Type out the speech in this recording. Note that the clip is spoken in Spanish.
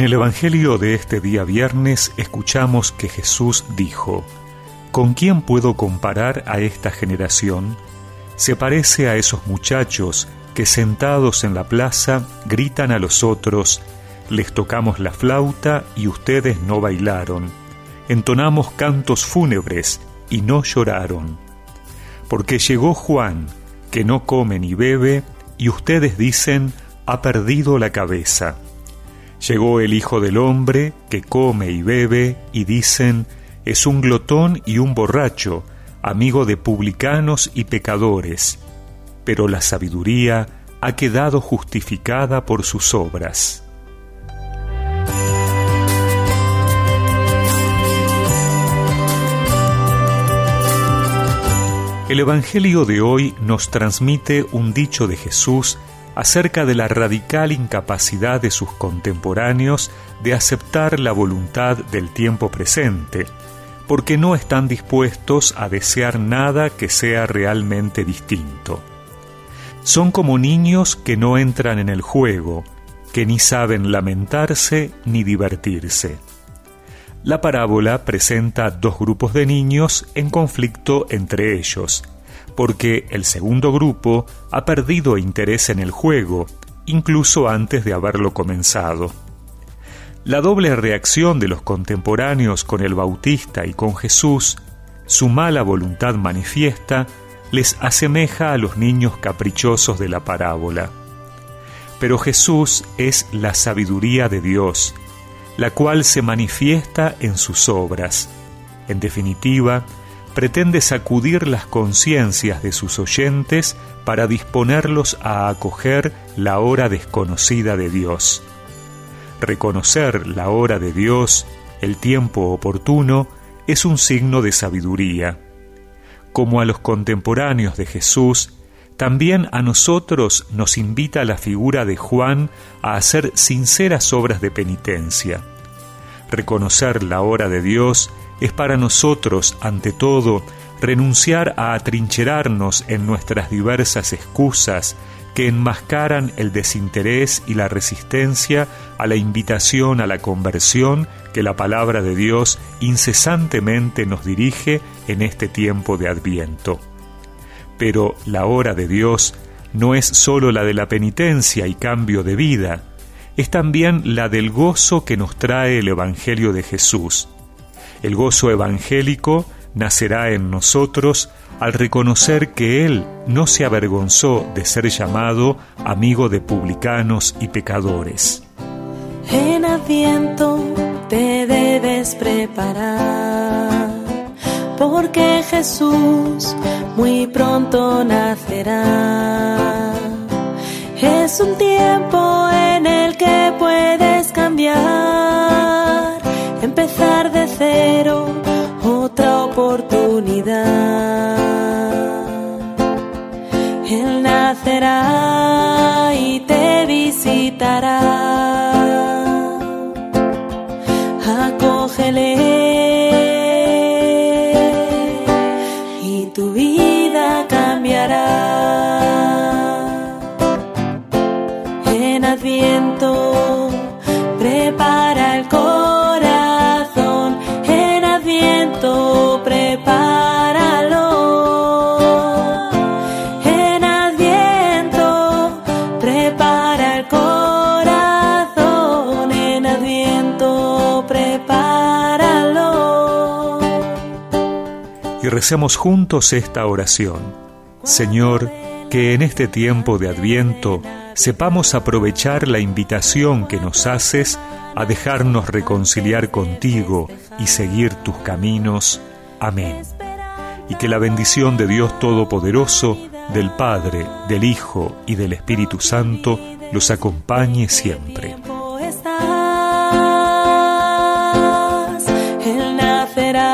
En el Evangelio de este día viernes escuchamos que Jesús dijo, ¿Con quién puedo comparar a esta generación? Se parece a esos muchachos que sentados en la plaza gritan a los otros, les tocamos la flauta y ustedes no bailaron, entonamos cantos fúnebres y no lloraron. Porque llegó Juan, que no come ni bebe, y ustedes dicen, ha perdido la cabeza. Llegó el Hijo del Hombre, que come y bebe, y dicen, es un glotón y un borracho, amigo de publicanos y pecadores, pero la sabiduría ha quedado justificada por sus obras. El Evangelio de hoy nos transmite un dicho de Jesús acerca de la radical incapacidad de sus contemporáneos de aceptar la voluntad del tiempo presente, porque no están dispuestos a desear nada que sea realmente distinto. Son como niños que no entran en el juego, que ni saben lamentarse ni divertirse. La parábola presenta dos grupos de niños en conflicto entre ellos, porque el segundo grupo ha perdido interés en el juego, incluso antes de haberlo comenzado. La doble reacción de los contemporáneos con el Bautista y con Jesús, su mala voluntad manifiesta, les asemeja a los niños caprichosos de la parábola. Pero Jesús es la sabiduría de Dios, la cual se manifiesta en sus obras. En definitiva, pretende sacudir las conciencias de sus oyentes para disponerlos a acoger la hora desconocida de Dios. Reconocer la hora de Dios, el tiempo oportuno, es un signo de sabiduría. Como a los contemporáneos de Jesús, también a nosotros nos invita la figura de Juan a hacer sinceras obras de penitencia. Reconocer la hora de Dios es para nosotros, ante todo, renunciar a atrincherarnos en nuestras diversas excusas que enmascaran el desinterés y la resistencia a la invitación a la conversión que la palabra de Dios incesantemente nos dirige en este tiempo de adviento. Pero la hora de Dios no es sólo la de la penitencia y cambio de vida, es también la del gozo que nos trae el Evangelio de Jesús. El gozo evangélico nacerá en nosotros al reconocer que Él no se avergonzó de ser llamado amigo de publicanos y pecadores. En Adviento te debes preparar porque Jesús muy pronto nacerá. Es un tiempo en el que otra oportunidad. Él nacerá y te visitará. Acógele tu vida cambiará. En Adviento, y recemos juntos esta oración. Señor, que en este tiempo de adviento sepamos aprovechar la invitación que nos haces a dejarnos reconciliar contigo y seguir tus caminos. Amén. Y que la bendición de Dios Todopoderoso, del Padre, del Hijo y del Espíritu Santo los acompañe siempre. Nacerá.